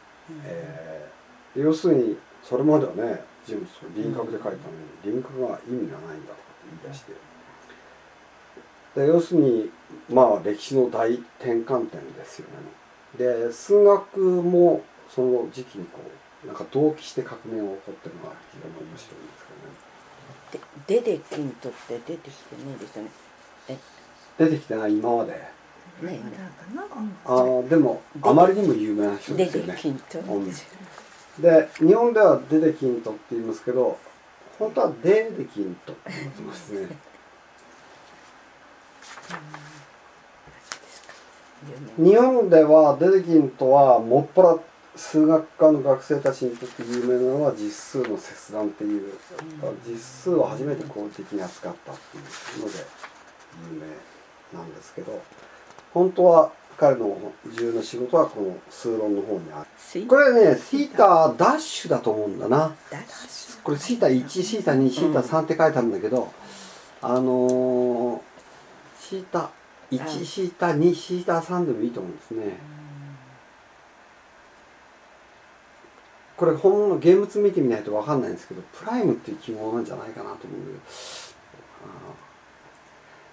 えー要するにそれまではね人物を輪郭で描いたのに輪郭が意味がないんだとかって言い出して。で要するにまあ歴史の大転換点ですよね。で数学もその時期にこうなんか同期して革命が起こってるのが非常に面白いんですけどねでデデキントって出てきてないですよね。出てきてない今まで。ねあーでもあまりにも有名な人ですよね。キントうんで日本ではデデキントって言いますけど本当はデーデキントって言ってますね。日本ではデデキントはもっぱら数学科の学生たちにとって有名なのは実数の切断っていう実数を初めて合理的に扱ったっていうので有名なんですけど本当は彼の重要な仕事はこの数論の方にある。シこれねシータダッシュだと思うんだな。これシータ1シータ2シータ3って書いてあるんだけど、あのー、シータ1シータ2シータ3でもいいと思うんですねこれ本物の現物見てみないと分かんないんですけどプライムっていう記号なんじゃないかなと思う。んだけどあ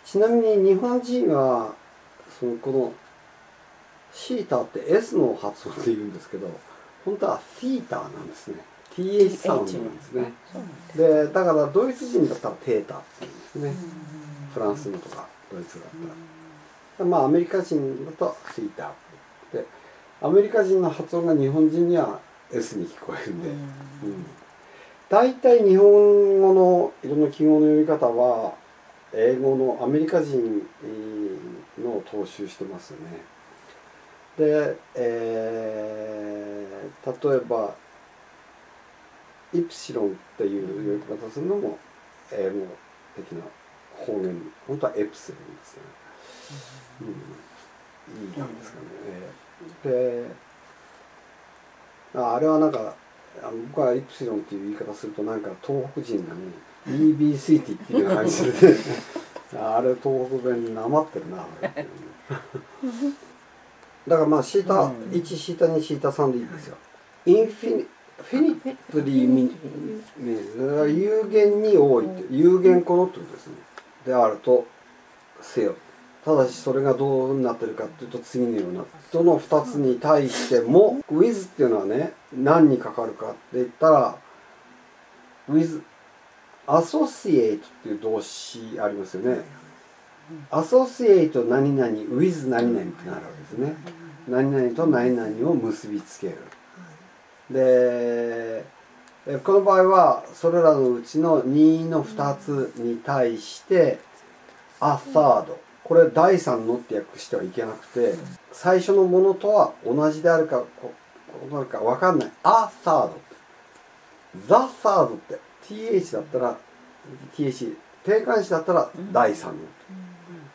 ー。ちなみに日本人はそのこのシータって S の発音で言うんですけど本当はフィーターなんですね。TH サウンドなんですね。でだからドイツ人だったらテータって言うんですね。フランスのとかドイツだったら。まあアメリカ人だとフィーターでアメリカ人の発音が日本人には S に聞こえるんで、うん、大体日本語のいろんな記号の読み方は英語のアメリカ人のを踏襲してますよね。で、えー例えばイプシロンっていう読み方するのも英語的な方言本当はエプシロンですね、うん、いいなんですかね、でああれはなんか僕はイプシロンっていう言い方するとなんか東北人がね EBC って言ってるような感じで、ね、あれ東北弁なまってるなだからまあシータうん。1シータ2シータ3でいいですよ。インフィニフィニップリーミね有限に多いって有限個のってことですね。であるとせよただしそれがどうなってるかっていうと次のような。どの2つに対しても with っていうのはね何にかかるかって言ったら with associate っていう動詞ありますよね。associate 何々 with 何々ってなるわけですね。何々と何々を結びつける。でこの場合はそれらのうちの2の2つに対して「a third」これ第3のって訳してはいけなくて最初のものとは同じであるかこどうなるか分かんない「a third」「the third」って。Th だったら th 定冠詞だったら第3の。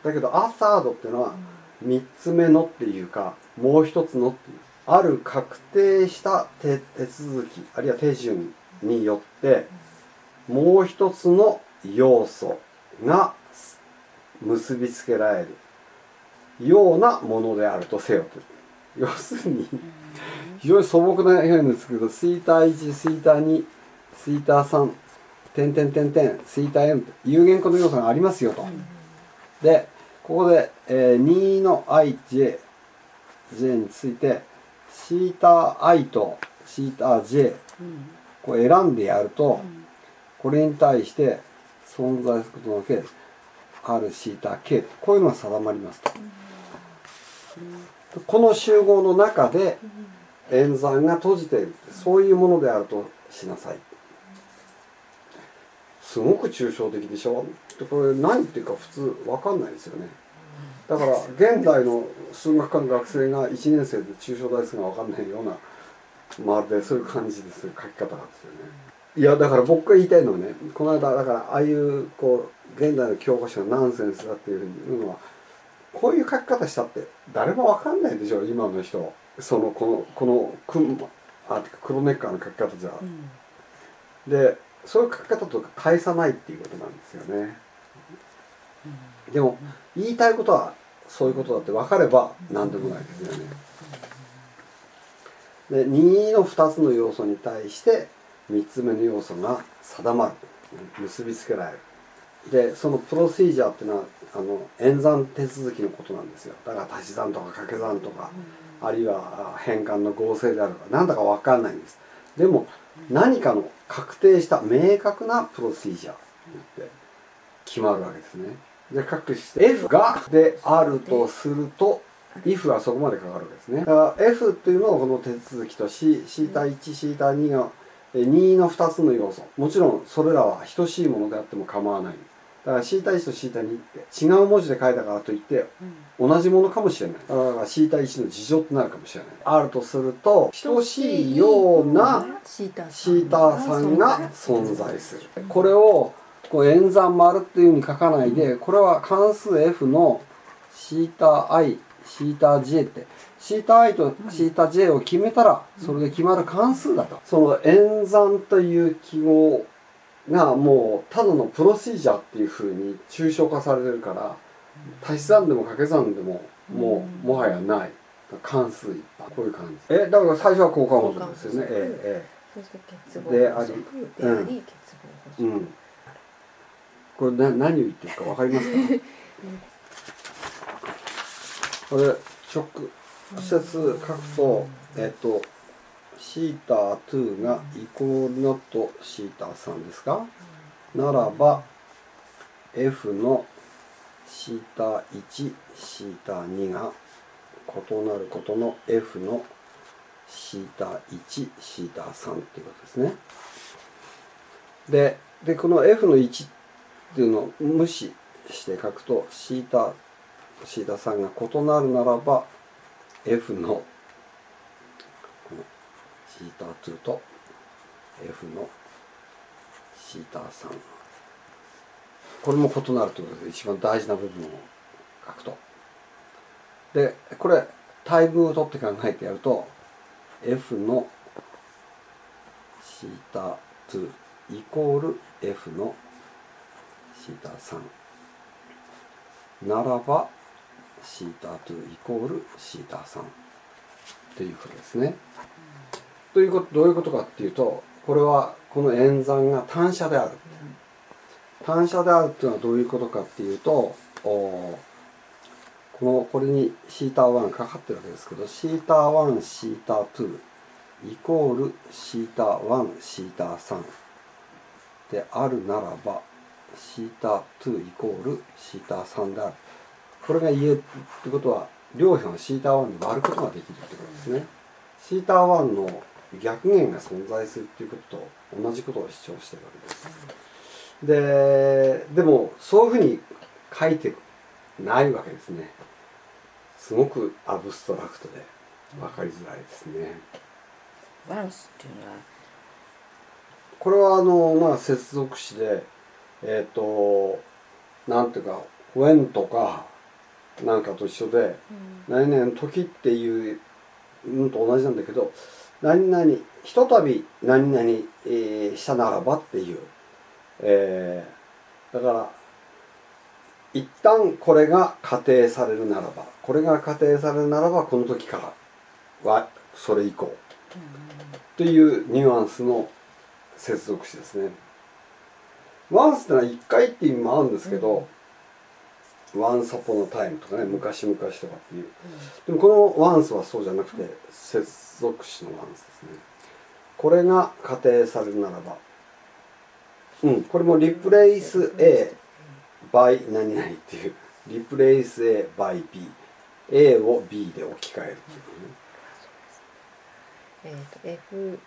だけど「a third」っていうのは3つ目のっていうかもう一つのっていう。ある確定した手手続きあるいは手順によってもう一つの要素が結びつけられる。ようなものであるとせよと。要するに非常に素朴な表現ですけどシータ1シータ2シータ3点点点点シータ m と有限個の要素がありますよと。でここで、えー2の ij j についてシータ i とシータ j これ選んでやるとこれに対して存在することのけ r シータ k こういうのが定まりますと。この集合の中で演算が閉じているそういうものであるとしなさい。すごく抽象的でしょこれ何っていうか普通わかんないですよね。だから現代の数学科の学生が1年生で抽象代数が分かんないようなまるでそういう感じです書き方なんですよね。いやだから僕が言いたいのはねこの間だからああいうこう現代の教科書がナンセンスだっていうふうに言うのはこういう書き方したって誰も分かんないでしょ今の人そのこのこのくあ黒ネッカーの書き方じゃ。でそういう書き方とか返さないっていうことなんですよね。でも言いたいことはそういうことだって分かれば何でもないですよね。で2の2つの要素に対して3つ目の要素が定まる結びつけられる。でそのプロシージャーっていうのはあの演算手続きのことなんですよ。だから足し算とか掛け算とか、あるいは変換の合成であるとかなんだか分かんないんです。でも何かの確定した明確なプロシージャーって決まるわけですね。で各して F がであるとすると if はそこまでかかるわけですね。だから F っていうのはこの手続きと C シータ1シータ2がえ2の2つの要素。もちろんそれらは等しいものであっても構わない。だからシータ1とシータ2って違う文字で書いたからといって同じものかもしれない。だからシータ1の事情ってなるかもしれない。あるとすると等しいようなシータシータ3が存在する。これをこう演算丸っていうふうに書かないでこれは関数 f のシータ i シータ j ってシータ i とシータ j を決めたらそれで決まる関数だと、その演算という記号がもうただのプロシージャーっていうふうに抽象化されてるから足し算でも掛け算でももうもはやない。関数一般。こういう感じ。えだから最初は交換法則ですよね。えそして結合であり法則であり結合法ええ則、うん。これな何を言ってるかわかりますか？これ直直接書くとえっとシータ2がイコールノットシータ3ですか？ならば F のシータ1シータ2が異なることの F のシータ1シータ3っていうことですね。ででこの F の1っていうのを無視して書くとシータシータ3が異なるならば F のこのシータ2と F のシータ3これも異なるということで一番大事な部分を書くと。でこれ対偶を取って考えてやると F のシータ2イコール F のシータ3ならばシータ2イコールシータ3ということですね。ということどういうことかっていうとこれはこの演算が単車である。単車であるっていうのはどういうことかっていうとおこのこれにシータ1かかってるわけですけどシータ1シータ2イコールシータ1シータ3であるならばシータ2イコールシータ3であるこれが言えるってことは両辺をシータ1で割ることができるってことですね。シータ1の逆弦が存在するっていうことと同じことを主張してるわけです。ででもそういうふうに書いてないわけですね。すごくアブストラクトで分かりづらいですね。ワンスっていうのは？これはあのまあ接続詞でえっ、となんていうか「when」とかなんかと一緒で「何々時」っていうのと同じなんだけど「何々ひとたび何々、えーしたならば」っていう、えーだから一旦これが仮定されるならばこれが仮定されるならばこの時からはそれ以降。というニュアンスの接続詞ですね。ワンスってのは一回っていう意味もあるんですけど、ワンサポのタイムとかね昔々とかっていう。でもこのワンスはそうじゃなくて接続詞のワンスですね。これが仮定されるならばうんこれもリプレイス A by 何々っていう。リプレイス A by B A を B で置き換えるっていうね。えー、と F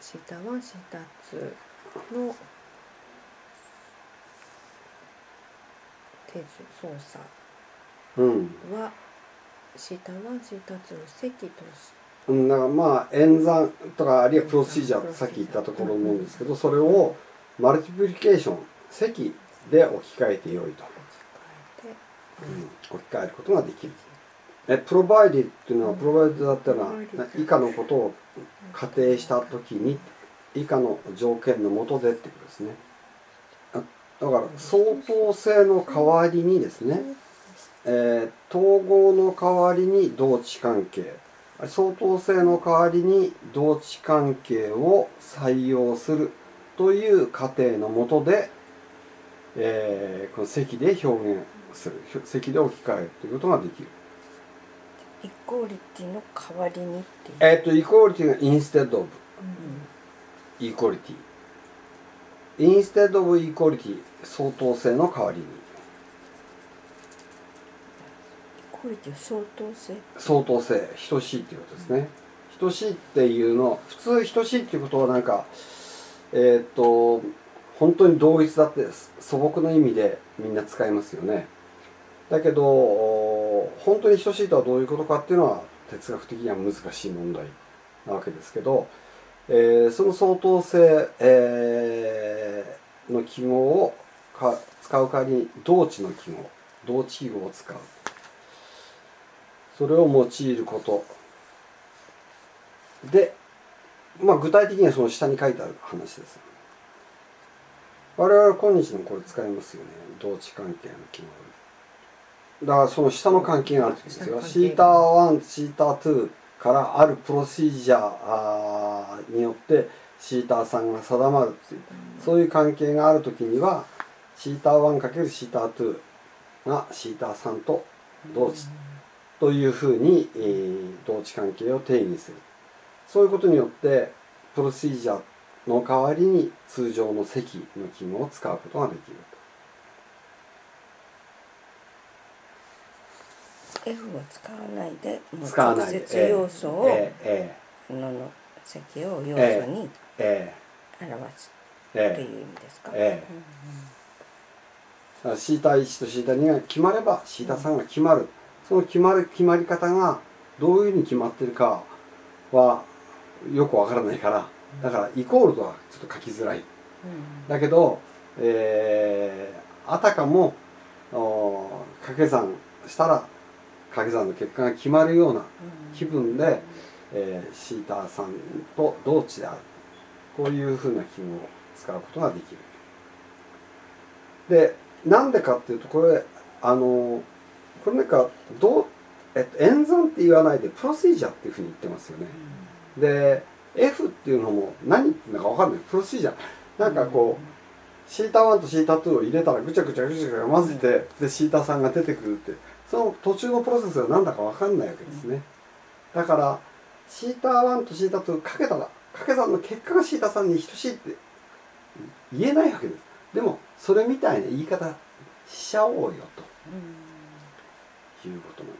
シータ1シータ2の手順操作うんはシータ1シータ2を積としうん、だからまあ演算とかあるいはプロシージャーさっき言ったところ思うんですけどそれをマルチプリケーション積で置き換えてよいと、うん、置き換えることができる。えプロバイディっていうのはプロバイディだったら以下のことを仮定した時に以下の条件のもとでってことですね。あだから相当性の代わりにですね、えー統合の代わりに同値関係相当性の代わりに同値関係を採用するという過程のもとで、えーこの積で表現する積で置き換えるということができる。イコーリティの代わりにっていう、えっ、とイコーリティが instead of equality instead of equality 相当性の代わりに。イコーリティは相当性。相当性。等しいっていうことですね。等しいっていうの普通等しいっていうことはなんかえっ、と本当に同一だって素朴な意味でみんな使いますよね。だけどお本当に等しいとはどういうことかっていうのは哲学的には難しい問題なわけですけど、えーその相当性、えーの記号をか使う代わりに同値の記号同値記号を使う。それを用いること。で、まあ、具体的にはその下に書いてある話です。我々今日のこれ使いますよね。同値関係の記号。だからその下の関係があるんですよ。シータ1シータ2からあるプロシージャーによってシータ3が定まるっていう。そういう関係がある時にはシータ 1× シータ2がシータ3と同値というふうに、えー、同値関係を定義する。そういうことによってプロシージャーの代わりに通常の積の記号を使うことができる F を使わないで直接要素を、ええのの積を要素にえ表すえ。ええという意味ですか、ええ。だからシータ1とシータ2が決まればシータ3が決まる。その決まる決まり方がどういうふうに決まってるかはよくわからないから。だからイコールとはちょっと書きづらい。うんだけど、えーあたかもお掛け算したら掛け算の結果が決まるような気分で、えーシータさんと同値であるこういうふうな記号を使うことができる。でなんでかっていうとこれあのこれなんかどう、えっと、演算って言わないでプロシージャーっていうふうに言ってますよね。で F っていうのも何言ってるのか分かんない。プロシージャー。なんかこうシータ1とシータ2を入れたらぐちゃぐちゃぐちゃぐちゃ混ぜてでシータ3が出てくるって。その途中のプロセスが何だか分かんないわけですね。だからシータ1とシータ2かけたら掛け算の結果がシータ3に等しいって言えないわけです。でもそれみたいな言い方しちゃおうよということなの。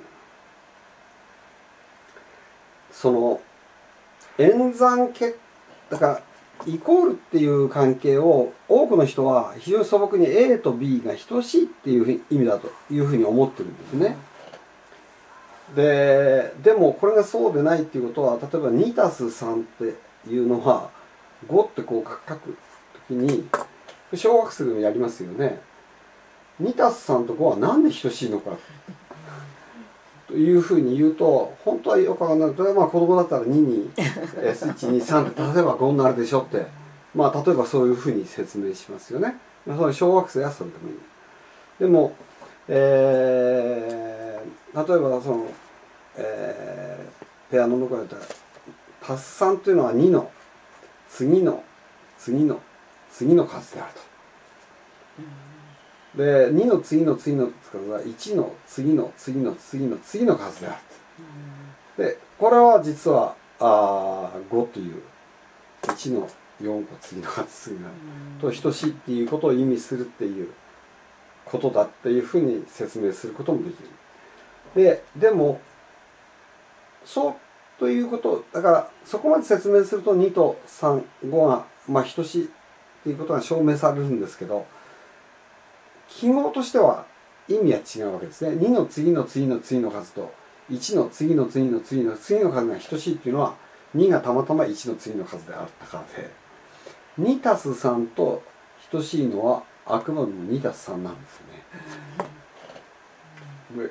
その演算結だからイコールっていう関係を多くの人は非常に素朴に A と B が等しいっていう意味だというふうに思ってるんですね。ででもこれがそうでないっていうことは例えば 2+3 っていうのは5ってこう書く時に小学生でもやりますよね。2+3 と5は何で等しいのかいうふうに言うと本当はよくわかんない例えばまあ子供だったら2に123って例えば5になるでしょってまあ例えばそういうふうに説明しますよね。まあ、その小学生はそれでもいい。でも、えー、例えばその、えー、ペアの中で言ったら足す3というのは2の次の次の次の数であると。で2の次の次の数は1の次の次の次の次の数である。でこれは実はあ5という1の4個次の数次のと等しいっていうことを意味するっていうことだっていうふうに説明することもできる。ででもそうということだからそこまで説明すると2と35がまあ等しいっていうことが証明されるんですけど記号としては意味は違うわけですね。2の次の次の次の数と1の次の次の次の次の数が等しいっていうのは2がたまたま1の次の数であったからで。2たす3と等しいのはあくまでも2たす3なんですよね。で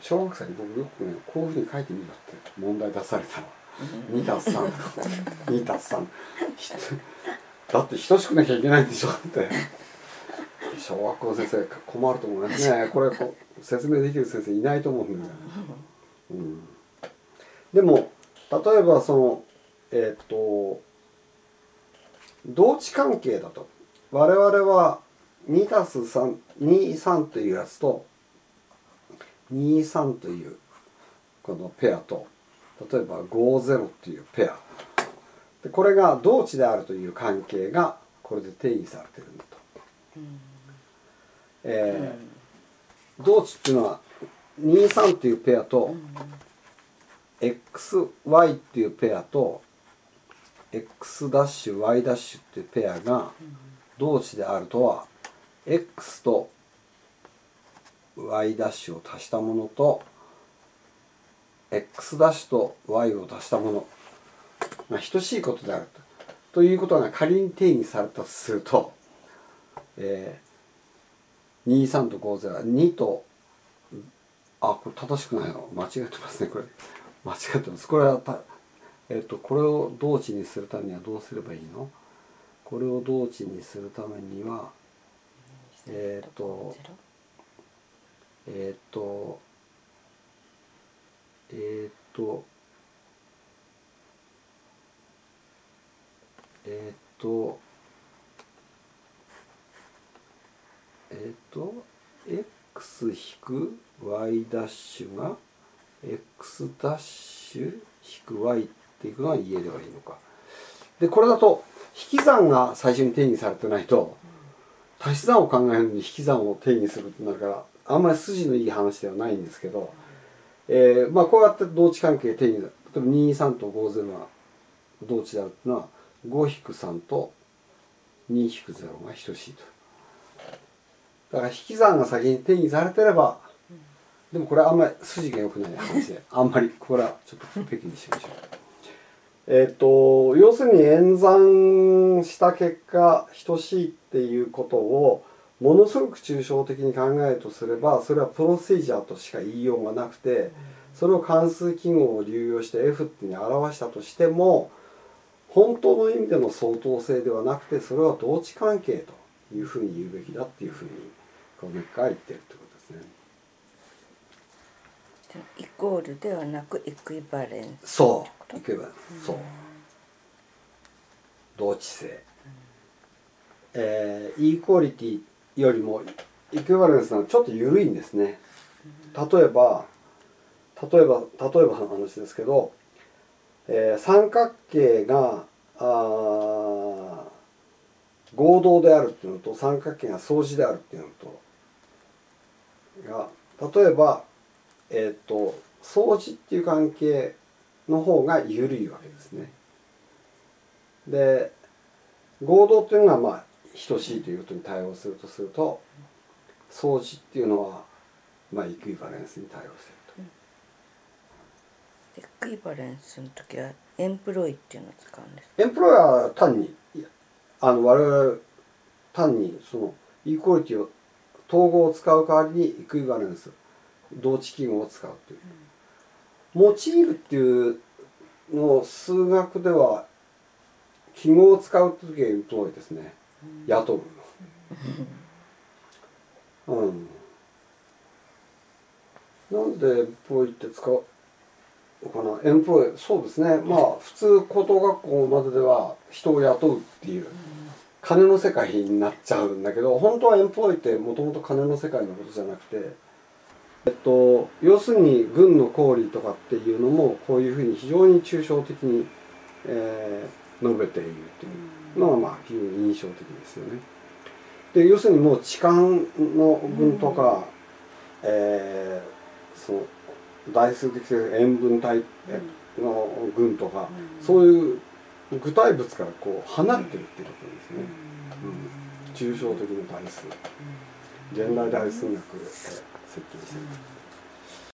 小学生に僕よくねこういうふうに書いてみろって問題出されたら2たす3 2たす3 だって等しくなきゃいけないんでしょって小学校先生困ると思いますね。これ説明できる先生いないと思うんだよ、うん、でも例えばそのえっ、と同値関係だと。我々は 2+323 というやつと23というこのペアと例えば50っていうペア。でこれが同値であるという関係がこれで定義されてるんだと。えー同値っていうのは23っていうペアと XY っていうペアと X ダッシュ Y ダッシュっていうペアが同値であるとは X と Y ダッシュを足したものと X ダッシュと Y を足したものが等しいことであると。ということが仮に定義されたとすると、えー、23と50は2とあこれ正しくないの間違えてますねこれ。間違えてます。これはたえっ、とこれを同値にするためにはどうすればいいの？これを同値にするためにはえーとえっ、とえっ、とえっ、とえっ、と x 引く y ダッシュが x ダッシュ引く y っていうのは言えればいいのか。でこれだと引き算が最初に定義されてないと足し算を考えるのに引き算を定義するってなるからあんまり筋のいい話ではないんですけど、えーまあこうやって同値関係定義例えば23と50が同値であるっていうのは5-3と2-0が等しいと。だから引き算が先に定義されてればでもこれあんまり筋が良くない話であんまりこれはちょっと不適にしましょう。えっと要するに演算した結果等しいっていうことをものすごく抽象的に考えるとすればそれはプロセージャーとしか言いようがなくてそれを関数記号を流用して F っていうに表したとしても本当の意味での相当性ではなくてそれは同値関係というふうに言うべきだっていうふうにこの結果は言ってるってことですね。イコールではなくイクイバレンスそう。いけばそう。同値性、えーイークオリティよりもイクイバレンスはちょっと緩いんですね。例えば例えば例えばの話ですけど、えー三角形があー合同であるっていうのと三角形が相似であるっていうのとが例えばえっ、と相似っていう関係の方が緩いわけですね。で合同っていうのがまあ等しいということに対応するとすると相似っていうのはまあイクイバレンスに対応すると。イクイバレンスの時はエンプロイっていうのを使うんですエンプロイは単にあの我々単にそのイークオリティを統合を使う代わりにイクイバレンス同値記号を使うという。用いるっていうのを数学では記号を使う時は言う通りですね。雇ううん。なんでエンプロイって使うのかな？エンプロイそうですね。まあ普通高等学校まででは人を雇うっていう。金の世界になっちゃうんだけど本当はエンプロイってもともと金の世界のことじゃなくてえっと、要するに軍の公理とかっていうのもこういうふうに非常に抽象的に、えー述べているというのがまあ非常に印象的ですよね。で要するにもう痴漢の軍とか、えーその大数的塩分体の軍とか、そういう具体物からこう離れてるっていうことですね。うん、抽象的な代数現代大数学で設計してる。